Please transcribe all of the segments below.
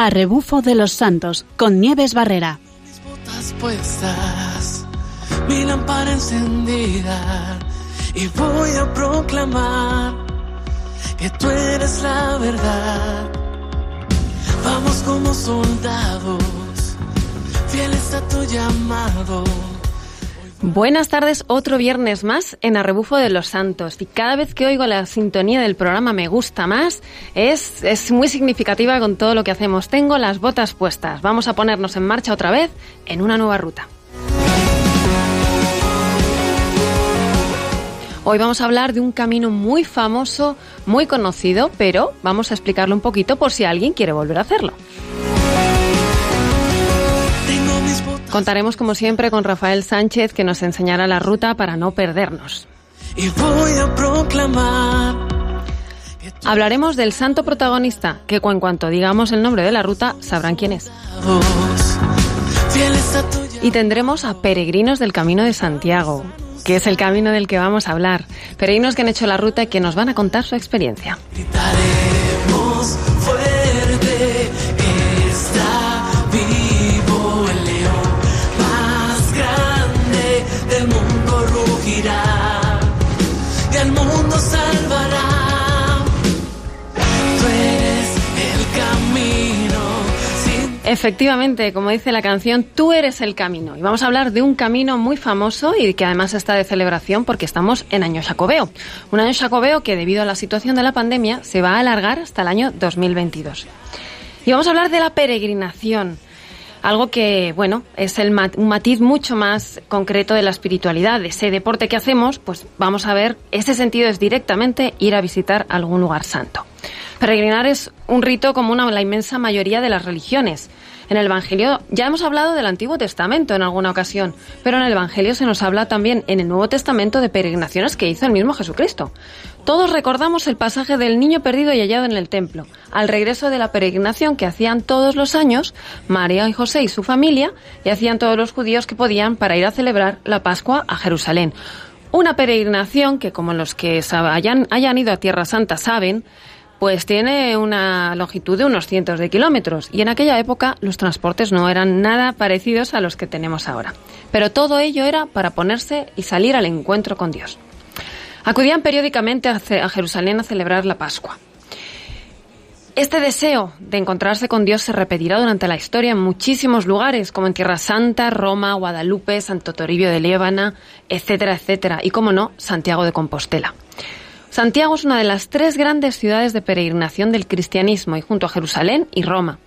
A rebufo de los santos con Nieves Barrera. Mis botas puestas, mi lámpara encendida y voy a proclamar que tú eres la verdad. Vamos como soldados, fieles a tu llamado. Buenas tardes, otro viernes más en Arrebufo de los Santos. Y cada vez que oigo la sintonía del programa Me gusta más, es, es muy significativa con todo lo que hacemos. Tengo las botas puestas. Vamos a ponernos en marcha otra vez en una nueva ruta. Hoy vamos a hablar de un camino muy famoso, muy conocido, pero vamos a explicarlo un poquito por si alguien quiere volver a hacerlo. Contaremos como siempre con Rafael Sánchez que nos enseñará la ruta para no perdernos. y voy a proclamar que tú Hablaremos del santo protagonista, que en cuanto digamos el nombre de la ruta sabrán quién es. Y tendremos a peregrinos del Camino de Santiago, que es el camino del que vamos a hablar. Peregrinos que han hecho la ruta y que nos van a contar su experiencia. Gritaremos Efectivamente, como dice la canción, tú eres el camino. Y vamos a hablar de un camino muy famoso y que además está de celebración porque estamos en año Jacobeo. Un año Jacobeo que debido a la situación de la pandemia se va a alargar hasta el año 2022. Y vamos a hablar de la peregrinación. Algo que, bueno, es el mat- un matiz mucho más concreto de la espiritualidad, de ese deporte que hacemos, pues vamos a ver, ese sentido es directamente ir a visitar algún lugar santo. Peregrinar es un rito común a la inmensa mayoría de las religiones. En el Evangelio ya hemos hablado del Antiguo Testamento en alguna ocasión, pero en el Evangelio se nos habla también en el Nuevo Testamento de peregrinaciones que hizo el mismo Jesucristo. Todos recordamos el pasaje del niño perdido y hallado en el templo, al regreso de la peregrinación que hacían todos los años María y José y su familia y hacían todos los judíos que podían para ir a celebrar la Pascua a Jerusalén. Una peregrinación que, como los que hayan, hayan ido a Tierra Santa saben, pues tiene una longitud de unos cientos de kilómetros y en aquella época los transportes no eran nada parecidos a los que tenemos ahora. Pero todo ello era para ponerse y salir al encuentro con Dios. Acudían periódicamente a Jerusalén a celebrar la Pascua. Este deseo de encontrarse con Dios se repetirá durante la historia en muchísimos lugares, como en Tierra Santa, Roma, Guadalupe, Santo Toribio de Líbana, etcétera, etcétera, y como no, Santiago de Compostela. Santiago es una de las tres grandes ciudades de peregrinación del cristianismo y junto a Jerusalén y Roma.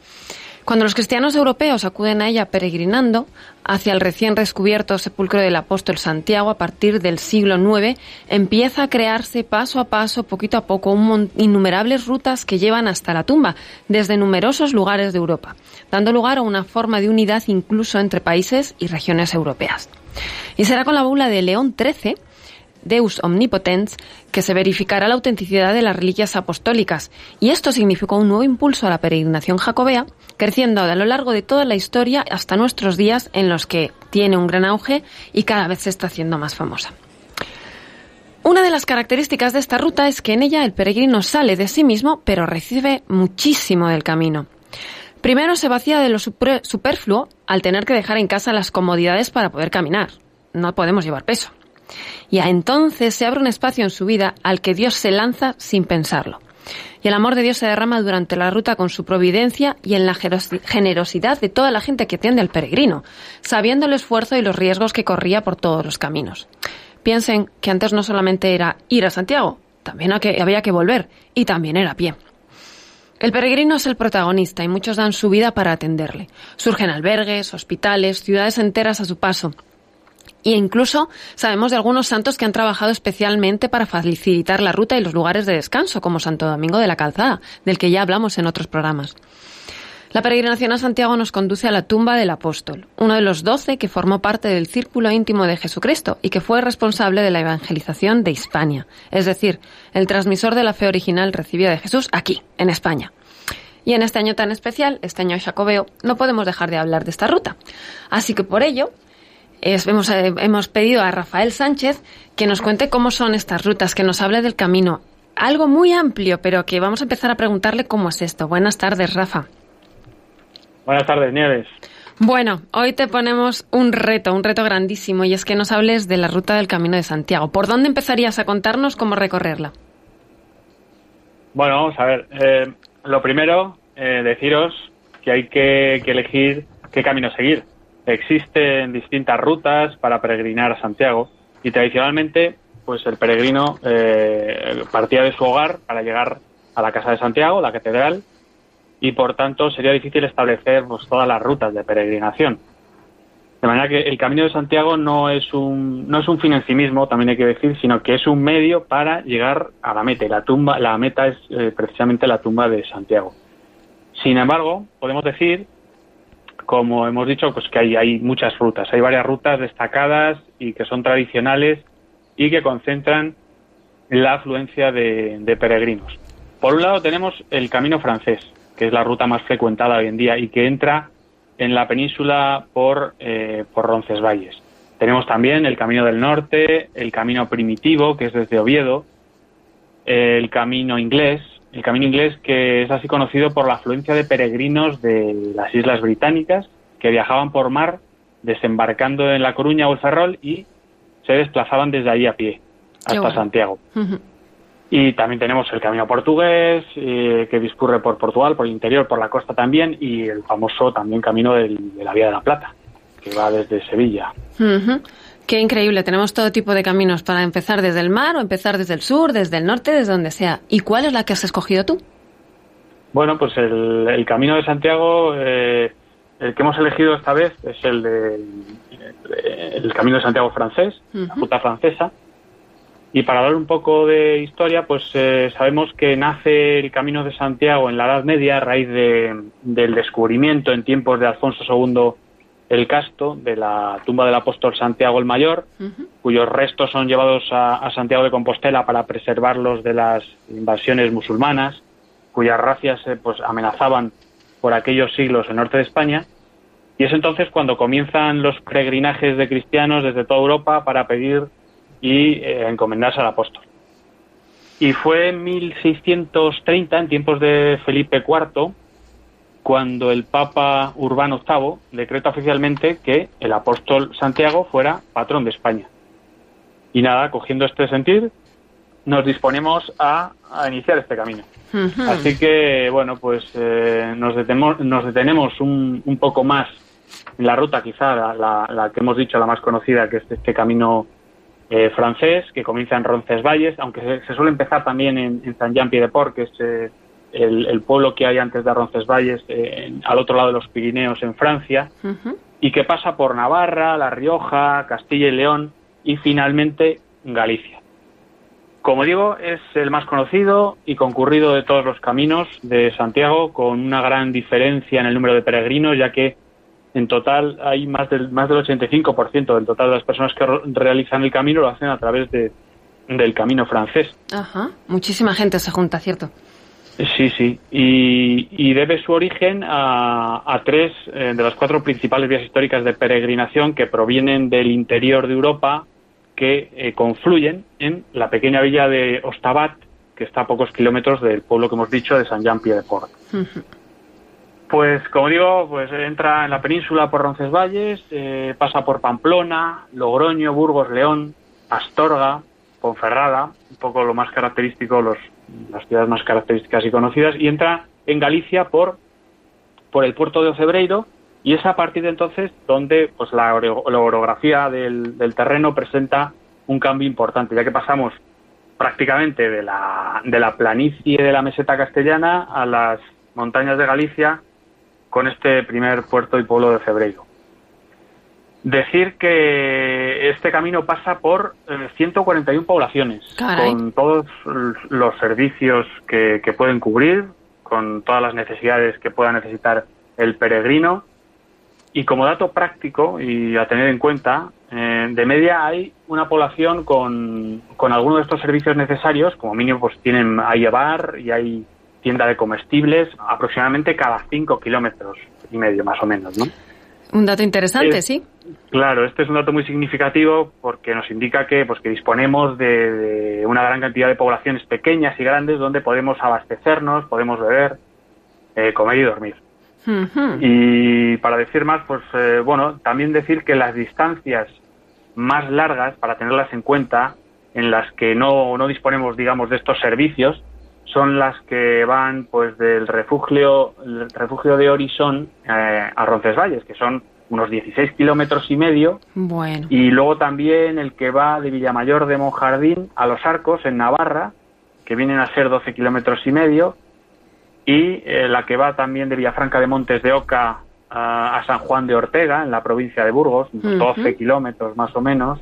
Cuando los cristianos europeos acuden a ella peregrinando hacia el recién descubierto sepulcro del apóstol Santiago a partir del siglo IX, empieza a crearse paso a paso, poquito a poco, innumerables rutas que llevan hasta la tumba, desde numerosos lugares de Europa, dando lugar a una forma de unidad incluso entre países y regiones europeas. Y será con la bula de León XIII Deus Omnipotens, que se verificará la autenticidad de las reliquias apostólicas, y esto significó un nuevo impulso a la peregrinación jacobea, creciendo a lo largo de toda la historia hasta nuestros días en los que tiene un gran auge y cada vez se está haciendo más famosa. Una de las características de esta ruta es que en ella el peregrino sale de sí mismo, pero recibe muchísimo del camino. Primero se vacía de lo superfluo al tener que dejar en casa las comodidades para poder caminar. No podemos llevar peso. Y a entonces se abre un espacio en su vida al que Dios se lanza sin pensarlo. Y el amor de Dios se derrama durante la ruta con su providencia y en la generosidad de toda la gente que atiende al peregrino, sabiendo el esfuerzo y los riesgos que corría por todos los caminos. Piensen que antes no solamente era ir a Santiago, también había que volver, y también era a pie. El peregrino es el protagonista y muchos dan su vida para atenderle. Surgen albergues, hospitales, ciudades enteras a su paso. Y incluso sabemos de algunos santos que han trabajado especialmente para facilitar la ruta y los lugares de descanso, como Santo Domingo de la Calzada, del que ya hablamos en otros programas. La peregrinación a Santiago nos conduce a la tumba del apóstol, uno de los doce que formó parte del círculo íntimo de Jesucristo y que fue responsable de la evangelización de Hispania, es decir, el transmisor de la fe original recibida de Jesús aquí, en España. Y en este año tan especial, este año jacobeo, no podemos dejar de hablar de esta ruta. Así que por ello, es- hemos, eh, hemos pedido a Rafael Sánchez que nos cuente cómo son estas rutas, que nos hable del camino. Algo muy amplio, pero que vamos a empezar a preguntarle cómo es esto. Buenas tardes, Rafa. Buenas tardes, Nieves. Bueno, hoy te ponemos un reto, un reto grandísimo, y es que nos hables de la ruta del Camino de Santiago. ¿Por dónde empezarías a contarnos cómo recorrerla? Bueno, vamos a ver. Eh, lo primero, eh, deciros que hay que, elegir qué camino seguir. Existen distintas rutas para peregrinar a Santiago y tradicionalmente, pues el peregrino eh, partía de su hogar para llegar a la casa de Santiago, la catedral, y por tanto sería difícil establecer pues, todas las rutas de peregrinación. De manera que el Camino de Santiago no es un no es un fin en sí mismo, también hay que decir, sino que es un medio para llegar a la meta. Y la tumba, la meta es eh, precisamente la tumba de Santiago. Sin embargo, podemos decir, como hemos dicho, pues que hay, hay muchas rutas. Hay varias rutas destacadas y que son tradicionales y que concentran la afluencia de peregrinos. Por un lado tenemos el Camino francés, que es la ruta más frecuentada hoy en día y que entra en la península por, eh, por Roncesvalles. Tenemos también el Camino del Norte, el Camino Primitivo, que es desde Oviedo, el Camino Inglés, el Camino Inglés que es así conocido por la afluencia de peregrinos de las Islas Británicas que viajaban por mar desembarcando en La Coruña o el Ferrol y se desplazaban desde ahí a pie hasta Santiago. Y también tenemos el camino portugués, eh, que discurre por Portugal, por el interior, por la costa también, y el famoso también camino de la Vía de la Plata, que va desde Sevilla. Qué increíble, tenemos todo tipo de caminos para empezar desde el mar o empezar desde el sur, desde el norte, desde donde sea. ¿Y cuál es la que has escogido tú? Bueno, pues el, camino de Santiago, eh, el que hemos elegido esta vez es el de el camino de Santiago francés, la ruta francesa, y para hablar un poco de historia, pues eh, sabemos que nace el Camino de Santiago en la Edad Media a raíz del descubrimiento en tiempos de Alfonso II el Casto de la tumba del apóstol Santiago el Mayor, cuyos restos son llevados a, Santiago de Compostela para preservarlos de las invasiones musulmanas, cuyas racias eh, pues amenazaban por aquellos siglos el norte de España. Y es entonces cuando comienzan los peregrinajes de cristianos desde toda Europa para pedir y eh, encomendarse al apóstol. Y fue en 1630, en tiempos de Felipe IV, cuando el Papa Urbano VIII decreta oficialmente que el apóstol Santiago fuera patrón de España. Y nada, cogiendo este sentir, nos disponemos a, iniciar este camino. Así que, bueno, pues eh, nos, detenemos, nos detenemos un, un, poco más en la ruta, quizá la, la, que hemos dicho, la más conocida, que es este camino eh, francés, que comienza en Roncesvalles, aunque se, suele empezar también en, Saint-Jean-Pied-de-Port, que es eh, el, pueblo que hay antes de Roncesvalles, eh, al otro lado de los Pirineos, en Francia, y que pasa por Navarra, La Rioja, Castilla y León y finalmente Galicia. Como digo, es el más conocido y concurrido de todos los caminos de Santiago, con una gran diferencia en el número de peregrinos, ya que en total hay más del, más del 85% del total de las personas que realizan el camino lo hacen a través de, del camino francés. Ajá, muchísima gente se junta, ¿cierto? Sí, sí, y, debe su origen a, tres eh, de las cuatro principales vías históricas de peregrinación que provienen del interior de Europa, que eh, confluyen en la pequeña villa de Ostabat, que está a pocos kilómetros del pueblo que hemos dicho de Saint-Jean-Pied-de-Port. Pues como digo, pues entra en la península por Roncesvalles, eh, pasa por Pamplona, Logroño, Burgos, León, Astorga, Ponferrada, un poco lo más característico, los, las ciudades más características y conocidas, y entra en Galicia por, por el puerto de Ocebreiro, y es a partir de entonces donde pues la, orografía del, terreno presenta un cambio importante, ya que pasamos prácticamente de la, de la planicie de la meseta castellana a las montañas de Galicia con este primer puerto y pueblo de Febrero. Decir que este camino pasa por 141 eh, poblaciones, con todos los servicios que, pueden cubrir, con todas las necesidades que pueda necesitar el peregrino. Y como dato práctico y a tener en cuenta, eh, de media hay una población con, con algunos de estos servicios necesarios, como mínimo pues tienen, hay bar y hay tienda de comestibles aproximadamente cada cinco kilómetros y medio más o menos, ¿no? Un dato interesante, sí. Claro, este es un dato muy significativo porque nos indica que, pues, que disponemos de, una gran cantidad de poblaciones pequeñas y grandes donde podemos abastecernos, podemos beber, eh, comer y dormir. Y para decir más, pues eh, bueno, también decir que las distancias más largas, para tenerlas en cuenta, en las que no, no disponemos, digamos, de estos servicios, son las que van pues del refugio, el refugio de Horizon eh, a Roncesvalles, que son unos 16 kilómetros y medio. Bueno. Y luego también el que va de Villamayor de Monjardín a Los Arcos, en Navarra, que vienen a ser 12 kilómetros y medio. Y eh, la que va también de Villafranca de Montes de Oca a, San Juan de Ortega, en la provincia de Burgos, 12 kilómetros más o menos.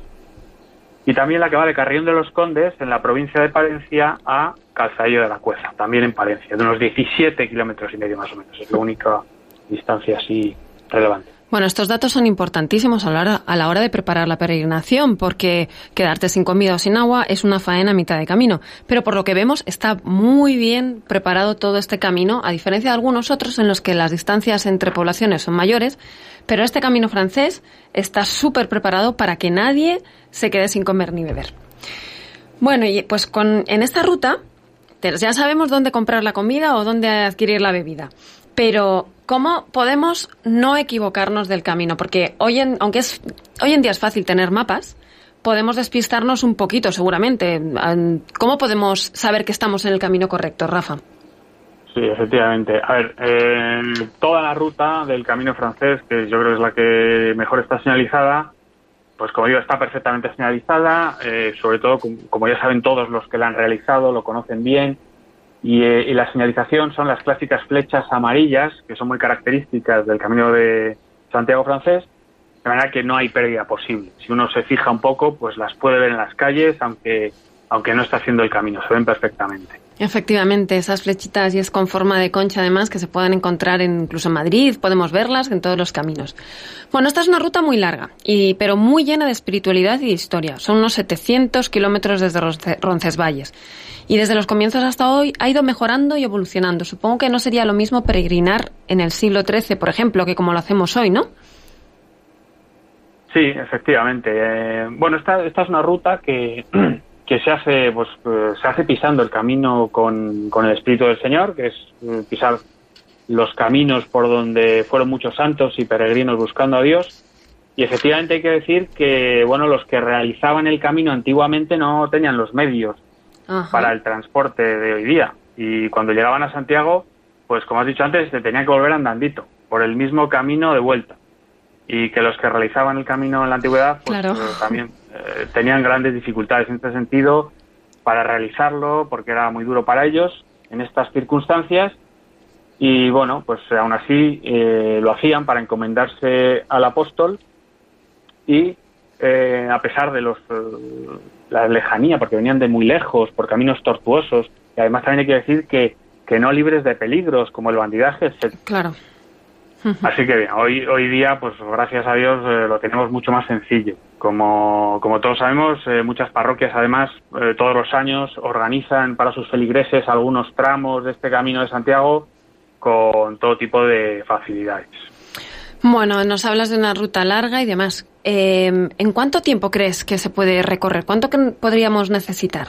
Y también la que va de Carrión de los Condes, en la provincia de Palencia, a Calzadillo de la Cueza, también en Palencia, de unos 17 kilómetros y medio más o menos. Es la única distancia así relevante. Bueno, estos datos son importantísimos a la, hora, a la hora de preparar la peregrinación, porque quedarte sin comida o sin agua es una faena a mitad de camino. Pero por lo que vemos, está muy bien preparado todo este camino, a diferencia de algunos otros en los que las distancias entre poblaciones son mayores. Pero este camino francés está súper preparado para que nadie se quede sin comer ni beber. Bueno, y pues con, en esta ruta ya sabemos dónde comprar la comida o dónde adquirir la bebida. Pero ¿Cómo podemos no equivocarnos del camino? Porque hoy en, aunque es, hoy en día es fácil tener mapas, podemos despistarnos un poquito, seguramente. ¿Cómo podemos saber que estamos en el camino correcto, Rafa? Sí, efectivamente. A ver, eh, toda la ruta del camino francés, que yo creo que es la que mejor está señalizada, pues como digo, está perfectamente señalizada, eh, sobre todo, como ya saben todos los que la han realizado, lo conocen bien, eh, y, la señalización son las clásicas flechas amarillas, que son muy características del camino de Santiago francés, de manera que no hay pérdida posible. Si uno se fija un poco, pues las puede ver en las calles, aunque, aunque no está haciendo el camino, se ven perfectamente. Efectivamente, esas flechitas y es con forma de concha además que se pueden encontrar incluso en Madrid, podemos verlas en todos los caminos. Bueno, esta es una ruta muy larga, y, pero muy llena de espiritualidad y de historia. Son unos 700 kilómetros desde Roncesvalles y desde los comienzos hasta hoy ha ido mejorando y evolucionando. Supongo que no sería lo mismo peregrinar en el siglo XIII, por ejemplo, que como lo hacemos hoy, ¿no? Sí, efectivamente. Eh, bueno, esta, esta es una ruta que, que se hace pues eh, se hace pisando el camino con, con el Espíritu del Señor, que es eh, pisar los caminos por donde fueron muchos santos y peregrinos buscando a Dios. Y efectivamente hay que decir que bueno los que realizaban el camino antiguamente no tenían los medios para el transporte de hoy día. Y cuando llegaban a Santiago, pues como has dicho antes, se tenían que volver andandito, por el mismo camino de vuelta. Y que los que realizaban el camino en la antigüedad, pues eh, también eh, tenían grandes dificultades en este sentido para realizarlo, porque era muy duro para ellos en estas circunstancias. Y bueno, pues aún así eh, lo hacían para encomendarse al apóstol y a pesar de los la lejanía, porque venían de muy lejos, por caminos tortuosos, y además también hay que decir que, que no libres de peligros, como el bandidaje, etc. Claro. Así que bien, hoy, hoy día, pues gracias a Dios, eh, lo tenemos mucho más sencillo. Como, como todos sabemos, eh, muchas parroquias además eh, todos los años organizan para sus feligreses algunos tramos de este camino de Santiago con todo tipo de facilidades. Bueno, nos hablas de una ruta larga y demás. Em, ¿En cuánto tiempo crees que se puede recorrer? ¿Cuánto podríamos necesitar?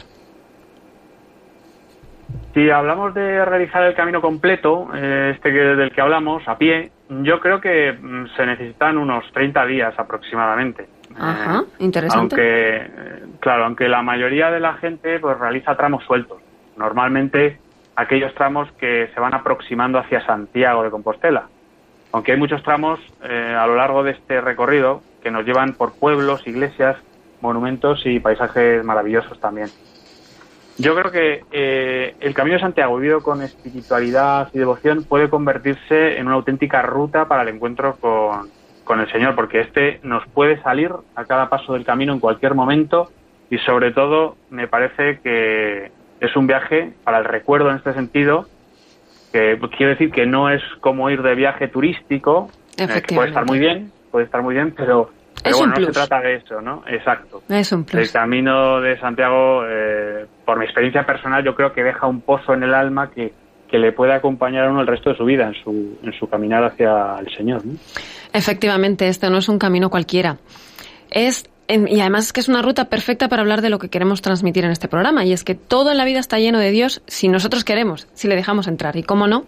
Si hablamos de realizar el camino completo, eh, este del que hablamos, a pie, yo creo que mm, se necesitan unos 30 días aproximadamente. Ajá, eh, interesante. Aunque, claro, aunque la mayoría de la gente pues realiza tramos sueltos. Normalmente aquellos tramos que se van aproximando hacia Santiago de Compostela aunque hay muchos tramos eh, a lo largo de este recorrido que nos llevan por pueblos, iglesias, monumentos y paisajes maravillosos también. Yo creo que eh, el Camino de Santiago vivido con espiritualidad y devoción puede convertirse en una auténtica ruta para el encuentro con, con el Señor, porque este nos puede salir a cada paso del camino en cualquier momento y sobre todo me parece que es un viaje para el recuerdo en este sentido que quiero decir que no es como ir de viaje turístico, eh, que puede estar muy bien, puede estar muy bien, pero, bueno, no se trata de eso, ¿no? Exacto. Es un plus. El camino de Santiago, eh, por mi experiencia personal, yo creo que deja un pozo en el alma que, que le puede acompañar a uno el resto de su vida en su, en su caminar hacia el Señor. Efectivamente, este no es un camino cualquiera. Es y además es que es una ruta perfecta para hablar de lo que queremos transmitir en este programa, y es que todo en la vida está lleno de Dios si nosotros queremos, si le dejamos entrar. Y cómo no,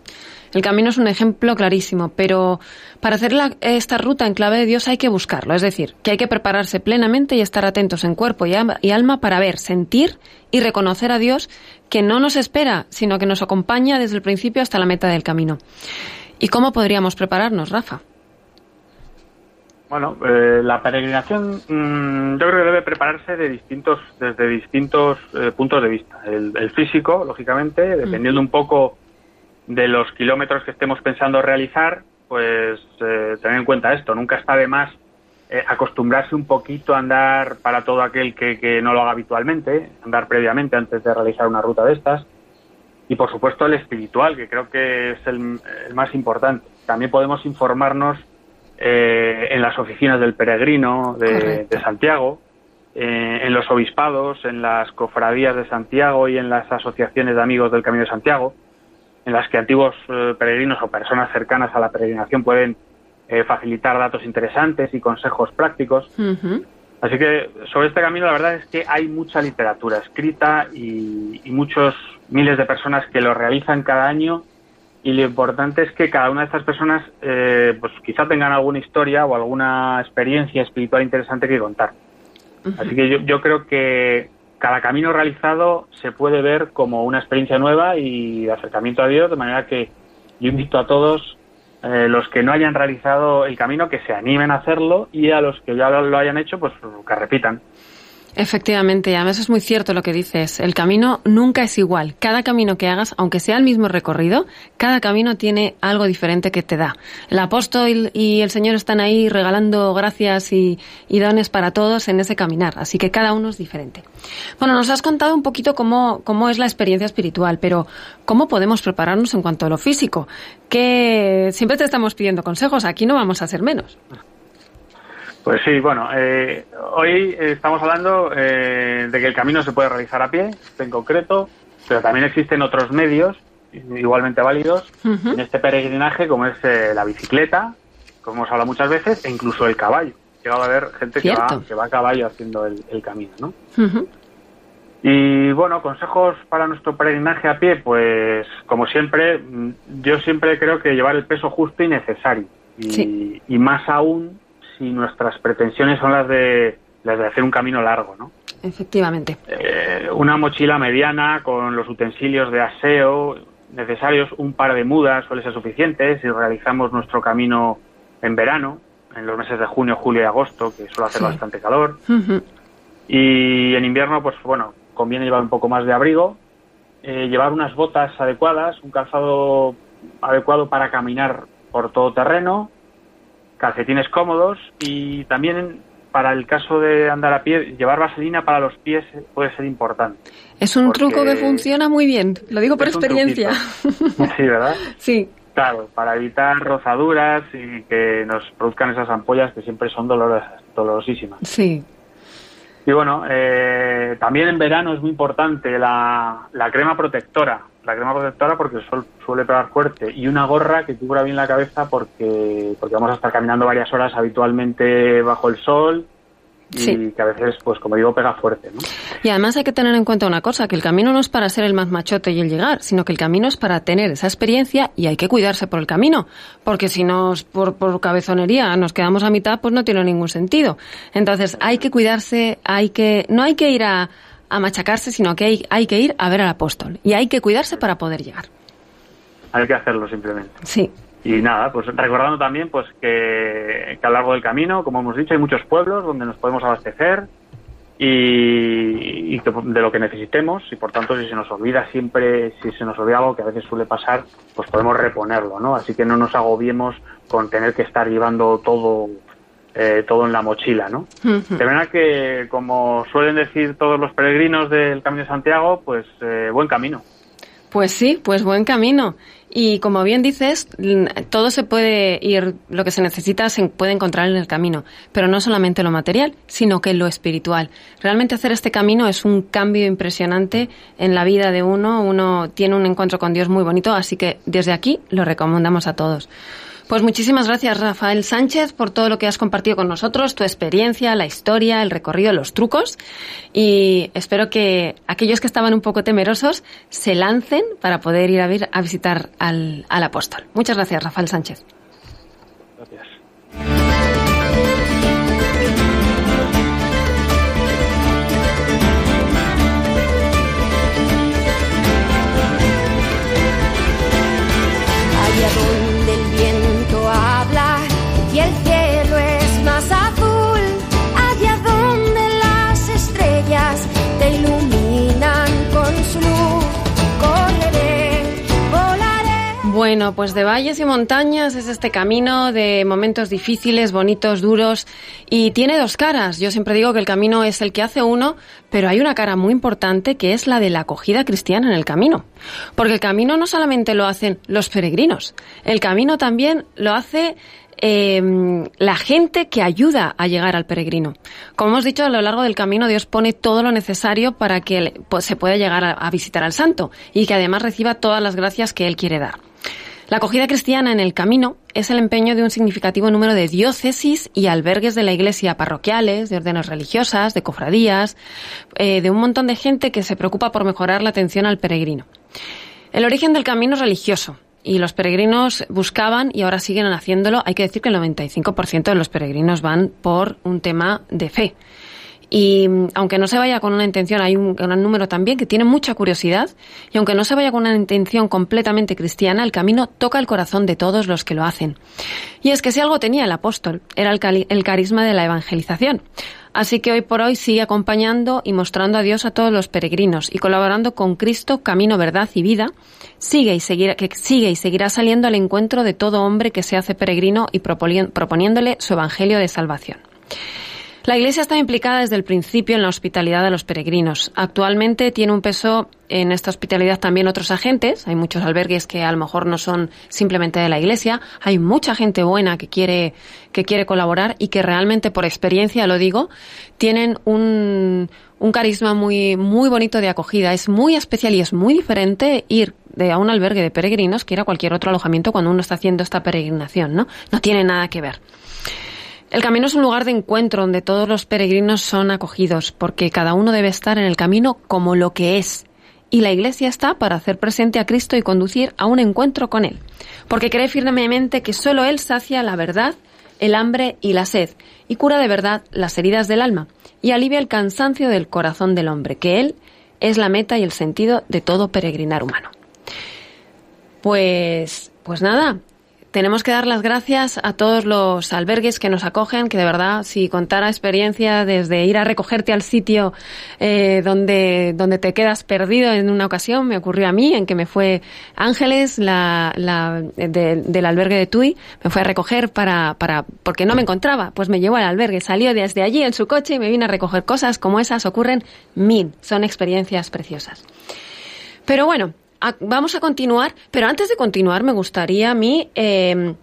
el camino es un ejemplo clarísimo, pero para hacer esta ruta en clave de Dios hay que buscarlo, es decir, que hay que prepararse plenamente y estar atentos en cuerpo y alma para ver, sentir y reconocer a Dios que no nos espera, sino que nos acompaña desde el principio hasta la meta del camino. ¿Y cómo podríamos prepararnos, Rafa? Bueno, eh, la peregrinación mm, yo creo que debe prepararse de distintos, desde distintos eh, puntos de vista. El, físico, lógicamente, dependiendo un poco de los kilómetros que estemos pensando realizar, pues eh, tener en cuenta esto. Nunca está de más acostumbrarse un poquito a andar para todo aquel que, no lo haga habitualmente, andar previamente antes de realizar una ruta de estas. Y por supuesto el espiritual, que creo que es el más importante. También podemos informarnos eh, en las oficinas del peregrino de, Santiago, eh, en los obispados, en las cofradías de Santiago y en las asociaciones de amigos del Camino de Santiago, en las que antiguos eh, peregrinos o personas cercanas a la peregrinación pueden facilitar datos interesantes y consejos prácticos. Así que sobre este camino la verdad es que hay mucha literatura escrita y, y muchos miles de personas que lo realizan cada año y lo importante es que cada una de estas personas eh, pues quizá tengan alguna historia o alguna experiencia espiritual interesante que contar. Así que yo, yo, creo que cada camino realizado se puede ver como una experiencia nueva y de acercamiento a Dios, de manera que yo invito a todos eh, los que no hayan realizado el camino que se animen a hacerlo y a los que ya lo hayan hecho pues que repitan. Efectivamente, además es muy cierto lo que dices. El camino nunca es igual. Cada camino que hagas, aunque sea el mismo recorrido, cada camino tiene algo diferente que te da. El apóstol y el Señor están ahí regalando gracias y, dones para todos en ese caminar, así que cada uno es diferente. Bueno, nos has contado un poquito cómo, cómo es la experiencia espiritual, pero ¿cómo podemos prepararnos en cuanto a lo físico? Que siempre te estamos pidiendo consejos, aquí no vamos a ser menos. Pues sí, bueno, eh, hoy estamos hablando eh, de que el camino se puede realizar a pie, en concreto, pero también existen otros medios igualmente válidos en este peregrinaje, como es eh, la bicicleta, como hemos hablado muchas veces, e incluso el caballo. Llegado a haber gente que va, que va, a caballo haciendo el, camino, ¿no? Y bueno, consejos para nuestro peregrinaje a pie, pues como siempre, mm, yo siempre creo que llevar el peso justo y necesario. Y, y más aún si nuestras pretensiones son las de, las de hacer un camino largo, ¿no? Efectivamente. Eh, una mochila mediana con los utensilios de aseo necesarios, un par de mudas suele ser suficiente si realizamos nuestro camino en verano, en los meses de junio, julio y agosto, que suele hacer bastante calor. Y en invierno, pues bueno, conviene llevar un poco más de abrigo, eh, llevar unas botas adecuadas, un calzado adecuado para caminar por todo terreno, calcetines cómodos y también para el caso de andar a pie, llevar vaselina para los pies puede ser importante. Es un truco que funciona muy bien, lo digo por experiencia. Sí, ¿verdad? Sí. Claro, para evitar rozaduras y que nos produzcan esas ampollas que siempre son dolorosas, dolorosísimas. Sí. Y bueno, eh, también en verano es muy importante la, la crema protectora la crema protectora porque el sol suele pegar fuerte y una gorra que cubra bien la cabeza porque, porque vamos a estar caminando varias horas habitualmente bajo el sol y que a veces, pues como digo, pega fuerte. ¿no? Y además hay que tener en cuenta una cosa, que el camino no es para ser el más machote y el llegar, sino que el camino es para tener esa experiencia y hay que cuidarse por el camino, porque si nos, por, por cabezonería, nos quedamos a mitad, pues no tiene ningún sentido. Entonces hay que cuidarse, hay que, no hay que ir a a machacarse, sino que hay, hay que ir a ver al apóstol y hay que cuidarse para poder llegar. Hay que hacerlo simplemente. Sí. Y nada, pues recordando también pues que, a lo largo del camino, como hemos dicho, hay muchos pueblos donde nos podemos abastecer y, de lo que necesitemos y por tanto si se nos olvida siempre, si se nos olvida algo que a veces suele pasar, pues podemos reponerlo, ¿no? Así que no nos agobiemos con tener que estar llevando todo eh, todo en la mochila, ¿no? De verdad que, como suelen decir todos los peregrinos del Camino de Santiago, pues eh, buen camino. Pues sí, pues buen camino. Y como bien dices, todo se puede ir, lo que se necesita se puede encontrar en el camino, pero no solamente lo material, sino que lo espiritual. Realmente hacer este camino es un cambio impresionante en la vida de uno, uno tiene un encuentro con Dios muy bonito, así que desde aquí lo recomendamos a todos. Pues muchísimas gracias, Rafael Sánchez, por todo lo que has compartido con nosotros, tu experiencia, la historia, el recorrido, los trucos. Y espero que aquellos que estaban un poco temerosos se lancen para poder ir a, a visitar al, al apóstol. Muchas gracias, Rafael Sánchez. Bueno, pues de valles y montañas es este camino de momentos difíciles, bonitos, duros y tiene dos caras. Yo siempre digo que el camino es el que hace uno, pero hay una cara muy importante que es la de la acogida cristiana en el camino. Porque el camino no solamente lo hacen los peregrinos, el camino también lo hace em, la gente que ayuda a llegar al peregrino. Como hemos dicho, a lo largo del camino Dios pone todo lo necesario para que pues, se pueda llegar a visitar al santo y que además reciba todas las gracias que Él quiere dar. La acogida cristiana en el camino es el empeño de un significativo número de diócesis y albergues de la iglesia parroquiales, de órdenes religiosas, de cofradías, eh, de un montón de gente que se preocupa por mejorar la atención al peregrino. El origen del camino es religioso y los peregrinos buscaban y ahora siguen haciéndolo. Hay que decir que el 95% de los peregrinos van por un tema de fe. Y mm, aunque no se vaya con una intención, hay un gran número también que tiene mucha curiosidad, y aunque no se vaya con una intención completamente cristiana, el camino toca el corazón de todos los que lo hacen. Y es que si algo tenía el apóstol, era el, el carisma de la evangelización. Así que hoy por hoy sigue acompañando y mostrando a Dios a todos los peregrinos y colaborando con Cristo, camino, verdad y vida, sigue y seguirá, que sigue y seguirá saliendo al encuentro de todo hombre que se hace peregrino y proponiéndole su evangelio de salvación. La Iglesia está implicada desde el principio en la hospitalidad de los peregrinos. Actualmente tiene un peso en esta hospitalidad también otros agentes. Hay muchos albergues que a lo mejor no son simplemente de la Iglesia. Hay mucha gente buena que quiere, que quiere colaborar y que realmente, por experiencia lo digo, tienen un, un carisma muy, muy bonito de acogida. Es muy especial y es muy diferente ir de a un albergue de peregrinos que ir a cualquier otro alojamiento cuando uno está haciendo esta peregrinación, ¿no? No tiene nada que ver. El camino es un lugar de encuentro donde todos los peregrinos son acogidos, porque cada uno debe estar en el camino como lo que es. Y la Iglesia está para hacer presente a Cristo y conducir a un encuentro con Él, porque cree firmemente que solo Él sacia la verdad, el hambre y la sed, y cura de verdad las heridas del alma, y alivia el cansancio del corazón del hombre, que Él es la meta y el sentido de todo peregrinar humano. Pues, pues nada, tenemos que dar las gracias a todos los albergues que nos acogen, que de verdad, si contara experiencia desde ir a recogerte al sitio eh, donde, donde te quedas perdido en una ocasión, me ocurrió a mí, en que me fue Ángeles, la, la del albergue de Tui, me fue a recoger para, para, porque no me encontraba, pues me llevó al albergue, salió desde allí en su coche y me vino a recoger cosas como esas, ocurren mil, son experiencias preciosas. Pero bueno, vamos a continuar, pero antes de continuar me gustaría a mí em,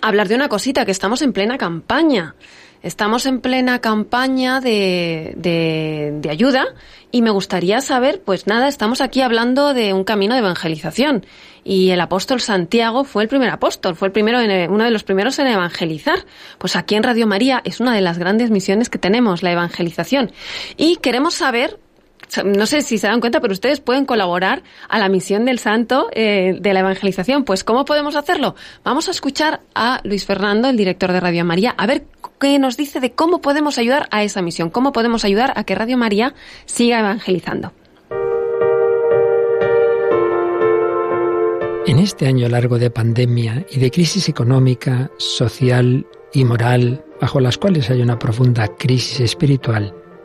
hablar de una cosita, que estamos en plena campaña. Estamos en plena campaña de, de, ayuda y me gustaría saber, pues nada, estamos aquí hablando de un camino de evangelización y el apóstol Santiago fue el primer apóstol, fue el primero, en, uno de los primeros en evangelizar. Pues aquí en Radio María es una de las grandes misiones que tenemos, la evangelización. Y queremos saber no sé si se dan cuenta, pero ustedes pueden colaborar a la misión del santo eh, de la evangelización. Pues, ¿cómo podemos hacerlo? Vamos a escuchar a Luis Fernando, el director de Radio María, a ver qué nos dice de cómo podemos ayudar a esa misión, cómo podemos ayudar a que Radio María siga evangelizando. En este año largo de pandemia y de crisis económica, social y moral, bajo las cuales hay una profunda crisis espiritual,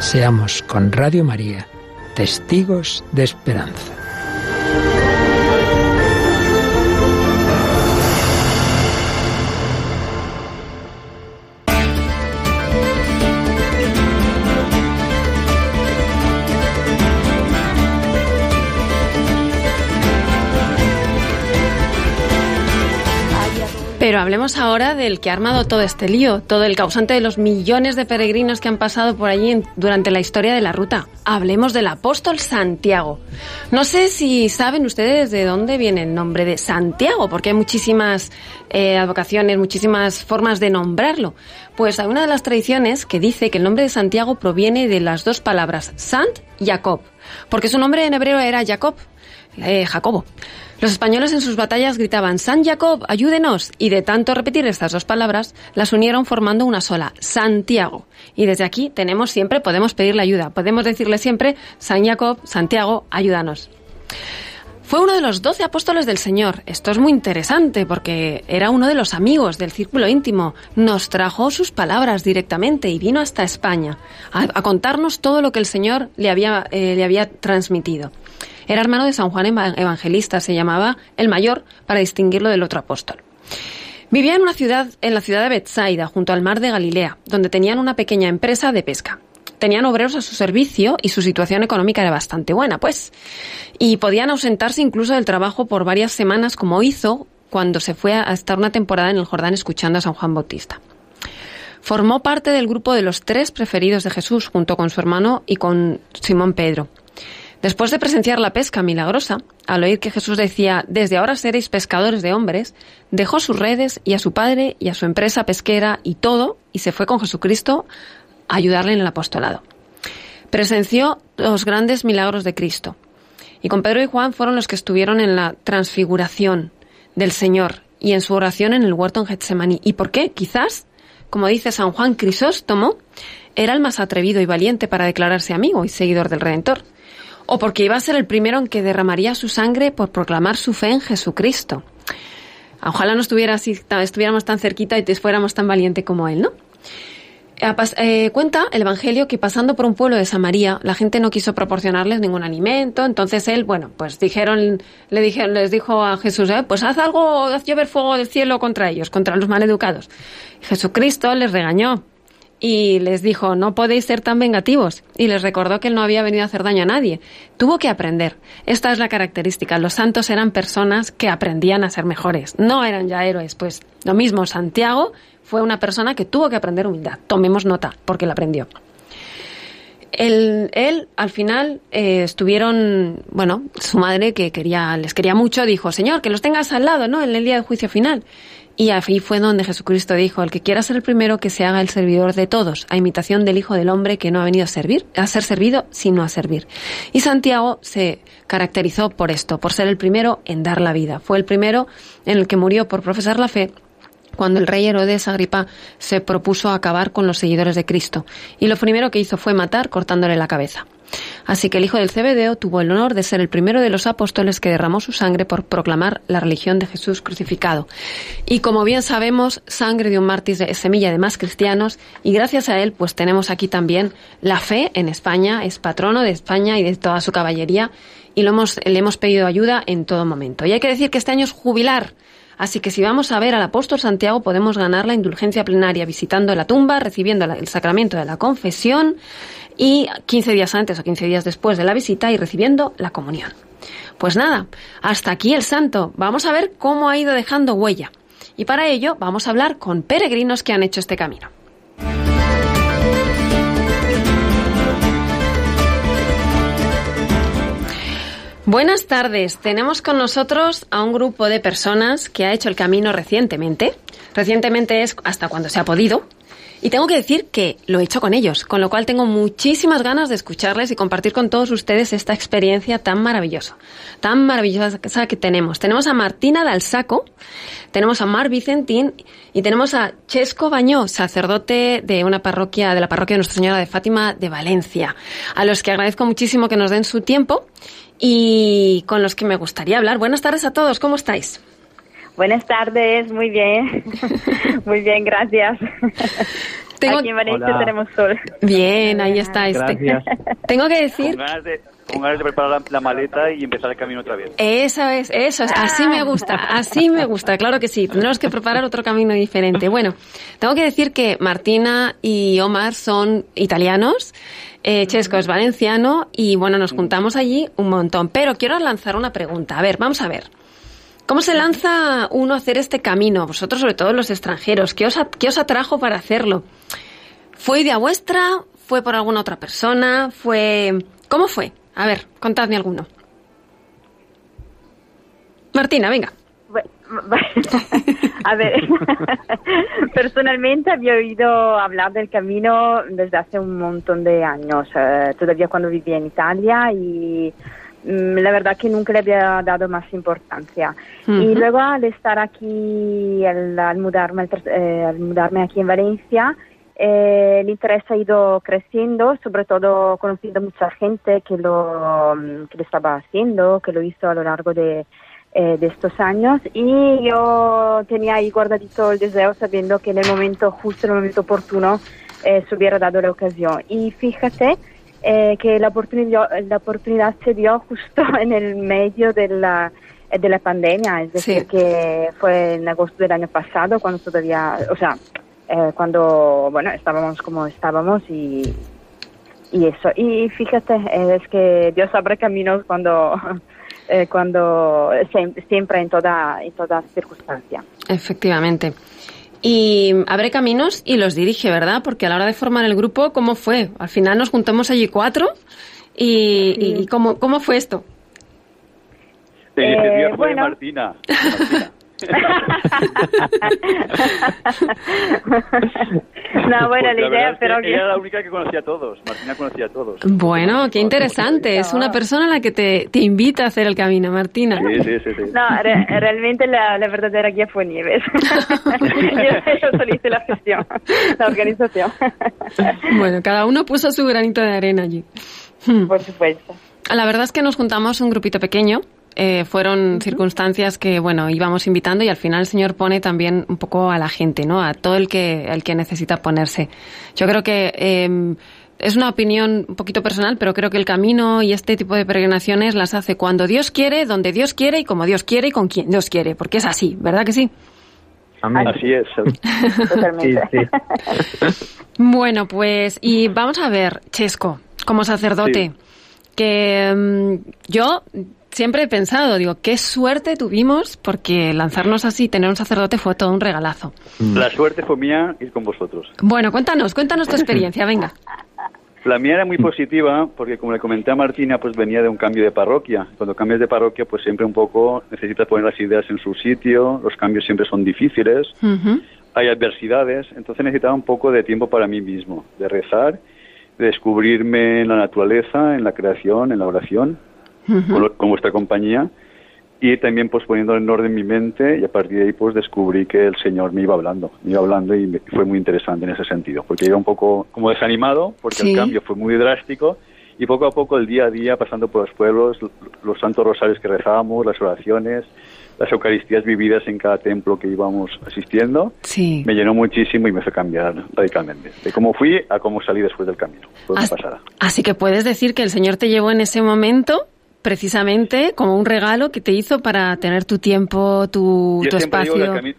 Seamos con Radio María testigos de esperanza. Pero hablemos ahora del que ha armado todo este lío, todo el causante de los millones de peregrinos que han pasado por allí durante la historia de la ruta. Hablemos del apóstol Santiago. No sé si saben ustedes de dónde viene el nombre de Santiago, porque hay muchísimas eh, advocaciones, muchísimas formas de nombrarlo. Pues hay una de las tradiciones que dice que el nombre de Santiago proviene de las dos palabras Sant y Jacob, porque su nombre en hebreo era Jacob, eh, Jacobo. Los españoles en sus batallas gritaban San Jacob, ayúdenos, y de tanto repetir estas dos palabras, las unieron formando una sola, Santiago. Y desde aquí tenemos siempre, podemos pedirle ayuda, podemos decirle siempre, San Jacob, Santiago, ayúdanos. Fue uno de los doce apóstoles del Señor. Esto es muy interesante porque era uno de los amigos del círculo íntimo. Nos trajo sus palabras directamente y vino hasta España a, contarnos todo lo que el Señor le había, eh, le había transmitido. Era hermano de San Juan Evangelista, se llamaba el mayor para distinguirlo del otro apóstol. Vivía en una ciudad, en la ciudad de Bethsaida, junto al mar de Galilea, donde tenían una pequeña empresa de pesca. Tenían obreros a su servicio y su situación económica era bastante buena, pues. Y podían ausentarse incluso del trabajo por varias semanas, como hizo cuando se fue a estar una temporada en el Jordán escuchando a San Juan Bautista. Formó parte del grupo de los tres preferidos de Jesús, junto con su hermano y con Simón Pedro. Después de presenciar la pesca milagrosa, al oír que Jesús decía, desde ahora seréis pescadores de hombres, dejó sus redes y a su padre y a su empresa pesquera y todo, y se fue con Jesucristo a ayudarle en el apostolado. Presenció los grandes milagros de Cristo. Y con Pedro y Juan fueron los que estuvieron en la transfiguración del Señor y en su oración en el huerto en Getsemaní. ¿Y por qué? Quizás, como dice San Juan Crisóstomo, era el más atrevido y valiente para declararse amigo y seguidor del Redentor o porque iba a ser el primero en que derramaría su sangre por proclamar su fe en Jesucristo. Ojalá no estuviera estuviéramos tan cerquita y fuéramos tan valiente como él, ¿no? Eh, cuenta el Evangelio que pasando por un pueblo de Samaria, la gente no quiso proporcionarles ningún alimento, entonces él, bueno, pues dijeron, le dijeron, les dijo a Jesús, eh, pues haz algo, haz llover fuego del cielo contra ellos, contra los maleducados. Jesucristo les regañó, y les dijo, no podéis ser tan vengativos. Y les recordó que él no había venido a hacer daño a nadie. Tuvo que aprender. Esta es la característica. Los santos eran personas que aprendían a ser mejores. No eran ya héroes. Pues lo mismo, Santiago fue una persona que tuvo que aprender humildad. Tomemos nota, porque la aprendió. Él, al final eh, estuvieron, bueno, su madre que quería, les quería mucho, dijo, Señor, que los tengas al lado, ¿no? En el día del juicio final. Y ahí fue donde Jesucristo dijo, el que quiera ser el primero que se haga el servidor de todos, a imitación del Hijo del Hombre que no ha venido a servir, a ser servido, sino a servir. Y Santiago se caracterizó por esto, por ser el primero en dar la vida. Fue el primero en el que murió por profesar la fe cuando el rey Herodes Agripa se propuso acabar con los seguidores de Cristo. Y lo primero que hizo fue matar cortándole la cabeza. Así que el hijo del Cebedeo tuvo el honor de ser el primero de los apóstoles que derramó su sangre por proclamar la religión de Jesús crucificado. Y como bien sabemos, sangre de un mártir es semilla de más cristianos y gracias a él pues tenemos aquí también la fe en España, es patrono de España y de toda su caballería y lo hemos, le hemos pedido ayuda en todo momento. Y hay que decir que este año es jubilar. Así que si vamos a ver al apóstol Santiago podemos ganar la indulgencia plenaria visitando la tumba, recibiendo el sacramento de la confesión, y 15 días antes o 15 días después de la visita y recibiendo la comunión. Pues nada, hasta aquí el santo. Vamos a ver cómo ha ido dejando huella. Y para ello vamos a hablar con peregrinos que han hecho este camino. Buenas tardes. Tenemos con nosotros a un grupo de personas que ha hecho el camino recientemente. Recientemente es hasta cuando se ha podido. Y tengo que decir que lo he hecho con ellos, con lo cual tengo muchísimas ganas de escucharles y compartir con todos ustedes esta experiencia tan maravillosa, tan maravillosa que tenemos. Tenemos a Martina Dalsaco, tenemos a Mar Vicentín y tenemos a Chesco Bañó, sacerdote de una parroquia, de la parroquia de Nuestra Señora de Fátima de Valencia, a los que agradezco muchísimo que nos den su tiempo y con los que me gustaría hablar. Buenas tardes a todos, ¿cómo estáis? Buenas tardes, muy bien. muy bien, gracias. Aquí en Valencia tenemos sol. Bien, ahí está. Este. Tengo que decir... Con ganas, de, preparar la, maleta y empezar el camino otra vez. Eso es, eso es. Así me gusta, así me gusta. Claro que sí. Tendremos que preparar otro camino diferente. Bueno, tengo que decir que Martina y Omar son italianos. Eh, Chesco es valenciano y bueno, nos juntamos allí un montón. Pero quiero lanzar una pregunta. A ver, vamos a ver. ¿Cómo se lanza uno a hacer este camino? Vosotros, sobre todo los extranjeros, ¿qué os, qué os atrajo para hacerlo? ¿Fue idea vuestra? ¿Fue por alguna otra persona? ¿Fue... ¿Cómo fue? A ver, contadme alguno. Martina, venga. A ver, personalmente había oído hablar del camino desde hace un montón de años, eh, todavía cuando vivía en Italia y mm, la verdad que nunca le había dado más importancia. Y luego al estar aquí, al, mudarme, eh, al mudarme aquí en Valencia, eh, el interés ha ido creciendo, sobre todo conociendo mucha gente que lo, que lo estaba haciendo, que lo hizo a lo largo de, eh, de estos años y yo tenía ahí guardadito el deseo sabiendo que en el momento justo, en el momento oportuno, eh, se hubiera dado la ocasión. Y fíjate eh, que la oportunidad, la oportunidad se dio justo en el medio de la, de la pandemia, es decir, que fue en agosto del año pasado cuando todavía, o sea, cuando, bueno, estábamos como estábamos y, y eso. Y fíjate, es que Dios abre caminos cuando eh, cuando siempre en toda, en toda circunstancia. Efectivamente. Y abre caminos y los dirige, ¿verdad? Porque a la hora de formar el grupo, ¿cómo fue? Al final nos juntamos allí cuatro y, y ¿cómo, ¿cómo fue esto? Eh, bueno. Martina. Martina. No, bueno, la idea, pero... Ella era la única que conocía a todos, Martina conocía a todos. Bueno, qué interesante, es una persona a la que te, te invita a hacer el camino, Martina. Sí, sí, sí. No, realmente la, la, verdadera guía fue Nieves. yo, solo hice la gestión, la organización. bueno, cada uno puso su granito de arena allí. Por supuesto. La verdad es que nos juntamos un grupito pequeño, eh, fueron circunstancias que, bueno, íbamos invitando y al final el Señor pone también un poco a la gente, ¿no? A todo el que, el que necesita ponerse. Yo creo que em, es una opinión un poquito personal, pero creo que el camino y este tipo de peregrinaciones las hace cuando Dios quiere, donde Dios quiere y como Dios quiere y con quien Dios quiere, porque es así, ¿verdad que sí? Así es. bueno, pues, y vamos a ver, Chesco, como sacerdote, que em, yo siempre he pensado, digo, qué suerte tuvimos porque lanzarnos así, tener un sacerdote fue todo un regalazo. Mm. La suerte fue mía ir con vosotros. Bueno, cuéntanos, cuéntanos tu experiencia, venga. La mía era muy positiva porque, como le comenté a Martina, pues venía de un cambio de parroquia. Cuando cambias de parroquia, pues siempre un poco necesitas poner las ideas en su sitio, los cambios siempre son difíciles, hay adversidades, entonces necesitaba un poco de tiempo para mí mismo, de rezar, de descubrirme en la naturaleza, en la creación, en la oración con, vuestra compañía y también pues poniendo en orden mi mente y a partir de ahí pues descubrí que el Señor me iba hablando, me iba hablando y fue muy interesante en ese sentido, porque iba un poco como desanimado porque el cambio fue muy drástico y poco a poco el día a día pasando por los pueblos, los santos rosarios que rezábamos, las oraciones, las Eucaristías vividas en cada templo que íbamos asistiendo, me llenó muchísimo y me hizo cambiar radicalmente. De cómo fui a cómo salí después del camino. así que puedes decir que el Señor te llevó en ese momento precisamente como un regalo que te hizo para tener tu tiempo, tu, espacio. que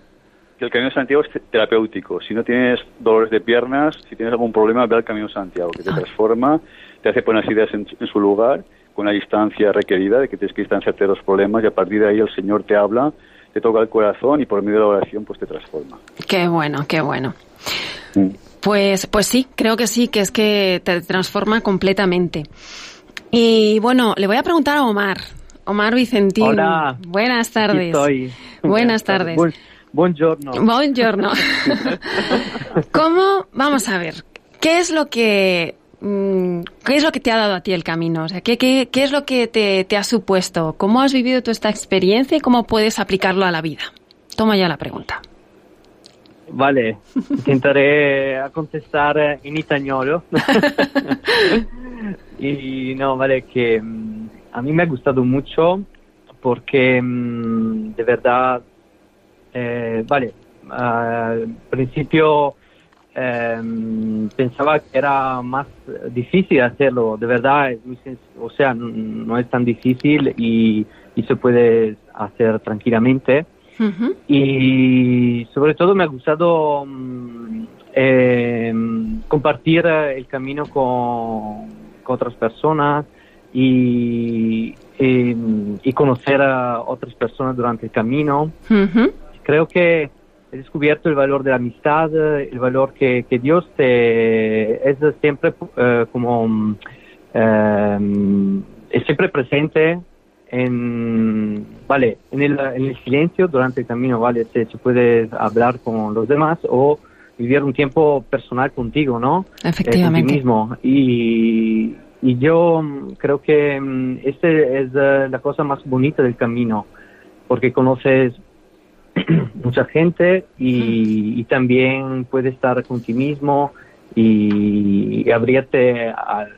el Camino de Santiago es terapéutico. Si no tienes dolores de piernas, si tienes algún problema, ve al Camino de Santiago, que te ah. transforma, te hace poner las ideas en, su lugar, con la distancia requerida, de que tienes que distanciarte de los problemas, y a partir de ahí el Señor te habla, te toca el corazón y por medio de la oración pues te transforma. Qué bueno, qué bueno. Mm. Pues, pues sí, creo que sí, que es que te transforma completamente. Y bueno, le voy a preguntar a Omar, Omar Vicentín. Hola. Buenas tardes. Buenas tardes. buongiorno. Buongiorno. ¿Cómo? Vamos a ver. ¿Qué es lo que mm, ¿Qué es lo que te ha dado a ti el camino? O sea, ¿qué, qué, qué es lo que te, te, ha supuesto? ¿Cómo has vivido tú esta experiencia y cómo puedes aplicarlo a la vida? Toma ya la pregunta. Vale, intentaré contestar en español. y no, vale, que mm, a mí me ha gustado mucho porque mm, de verdad, eh, vale, al principio em, pensaba que era más difícil hacerlo, de verdad, o sea, no es tan difícil y, se puede hacer tranquilamente. Y sobre todo me ha gustado mm, em, compartir el camino con, con otras personas, y, y, conocer a otras personas durante el camino. Creo que he descubierto el valor de la amistad, el valor que, que Dios te, es siempre eh, como eh, es siempre presente en vale en el, en el, silencio durante el camino vale se, se, puede hablar con los demás o vivir un tiempo personal contigo no efectivamente eh, mismo y y yo mm, creo que mm, esta es eh, la cosa más bonita del camino, porque conoces mucha gente y, también puedes estar con ti mismo y, abrirte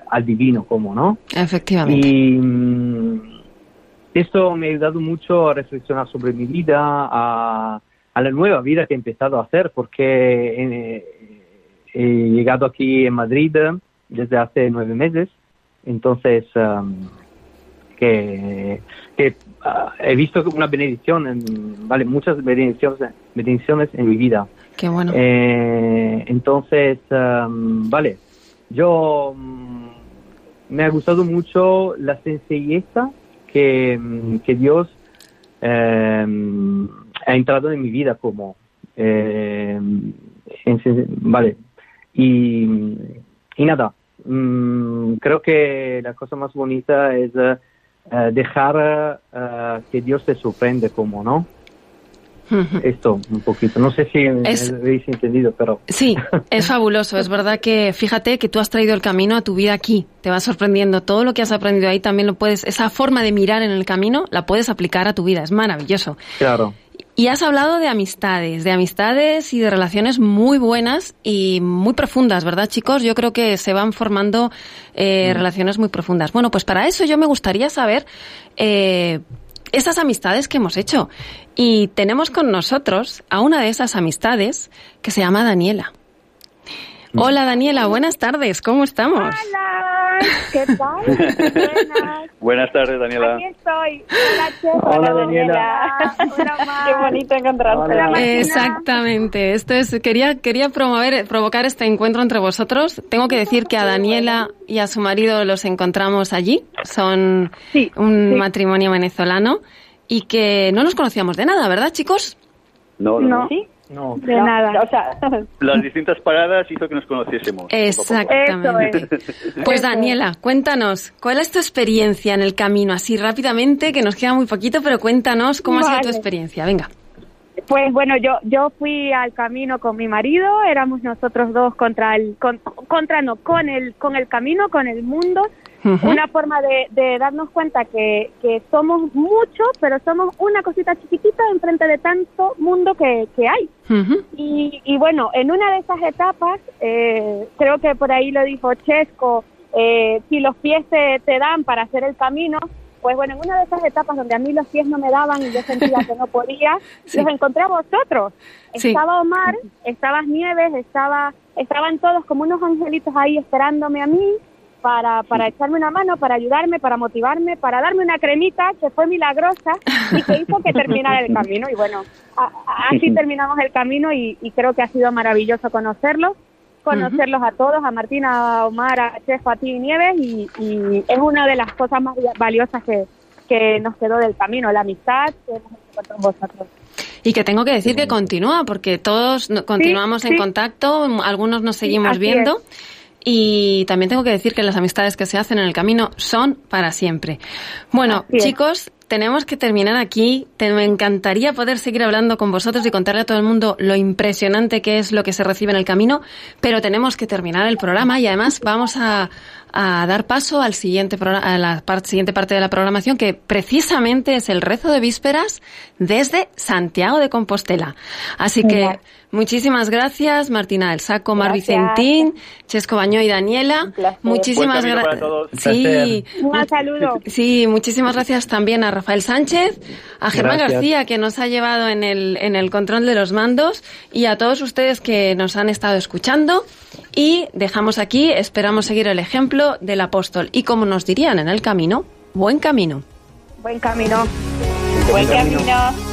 al, divino, como, ¿no? Efectivamente. Y mm, esto me ha ayudado mucho a reflexionar sobre mi vida, a, la nueva vida que he empezado a hacer, porque he llegado aquí en Madrid desde hace nueve meses entonces, um, que, ah, he visto una bendición, en, vale, muchas bendiciones, bendiciones en mi vida. Qué bueno. Eh, entonces, um, vale, yo mm, me ha gustado mucho la sencilleza que, que Dios em, ha entrado en mi vida como, em, vale, y, y nada, Mm, creo que la cosa más bonita es eh, eh, dejar eh, que Dios te sorprende como, ¿no? Esto, un poquito. No sé si habéis entendido, pero... Sí, es fabuloso. Es verdad que, fíjate que tú has traído el camino a tu vida aquí. Te va sorprendiendo. Todo lo que has aprendido ahí también lo puedes... Esa forma de mirar en el camino la puedes aplicar a tu vida. Es maravilloso. Claro. Y has hablado de amistades, de amistades y de relaciones muy buenas y muy profundas, ¿verdad, chicos? Yo creo que se van formando eh, mm. relaciones muy profundas. Bueno, pues para eso yo me gustaría saber eh, esas amistades que hemos hecho. Y tenemos con nosotros a una de esas amistades que se llama Daniela. Mm. Hola Daniela, buenas tardes, ¿cómo estamos? Hola, ¿qué tal? Buenas. buenas tardes Daniela. Aquí estoy. Hola, Hola Daniela. Hola, Qué bonito encontrarte. Exactamente, esto es, quería, quería promover, provocar este encuentro entre vosotros. Tengo que decir que a Daniela y a su marido los encontramos allí, son un matrimonio venezolano y que no nos conocíamos de nada, ¿verdad chicos? No, no. no. ¿Sí? No, de nada. O sea, Las distintas paradas hizo que nos conociésemos. Exactamente. Pues Daniela, cuéntanos, ¿cuál es tu experiencia en el camino? Así rápidamente, que nos queda muy poquito, pero cuéntanos cómo ha sido tu experiencia. Venga. Pues bueno, yo yo fui al camino con mi marido, éramos nosotros dos contra el contra no, con el con el camino, con el mundo una forma de, darnos cuenta que, que, somos muchos, pero somos una cosita chiquitita enfrente de tanto mundo que, que hay. y, y, bueno, en una de esas etapas, eh, creo que por ahí lo dijo Chesco, eh, si los pies te, dan para hacer el camino, pues bueno, en una de esas etapas donde a mí los pies no me daban y yo sentía que no podía, los encontré a vosotros. Estaba Omar, estabas Nieves, estaba, estaban todos como unos angelitos ahí esperándome a mí para, para echarme una mano, para ayudarme, para motivarme, para darme una cremita que fue milagrosa y que hizo que terminara el camino. Y bueno, así terminamos el camino y, creo que ha sido maravilloso conocerlos, conocerlos a todos, a Martina, a Omar, a Chef, a ti y Nieves y, es una de las cosas más valiosas que, que nos quedó del camino, la amistad que hemos hecho con vosotros. Y que tengo que decir que continúa, porque todos continuamos en contacto, algunos nos seguimos viendo. Y también tengo que decir que las amistades que se hacen en el camino son para siempre. Bueno, chicos, tenemos que terminar aquí. me encantaría poder seguir hablando con vosotros y contarle a todo el mundo lo impresionante que es lo que se recibe en el camino, pero tenemos que terminar el programa y además vamos a, a dar paso al siguiente a la siguiente parte de la programación, que precisamente es el rezo de vísperas desde Santiago de Compostela. Así que muchísimas gracias, Martina del Saco, Mar Vicentín, Chesco Baño y Daniela. Muchísimas gracias. Sí, un saludo. Sí, muchísimas gracias también a Rafael Sánchez, a Germán García, que nos ha llevado en el, en el control de los mandos, y a todos ustedes que nos han estado escuchando. Y dejamos aquí, esperamos seguir el ejemplo del apóstol. Y como nos dirían en el camino, buen camino. Buen camino. Buen, camino.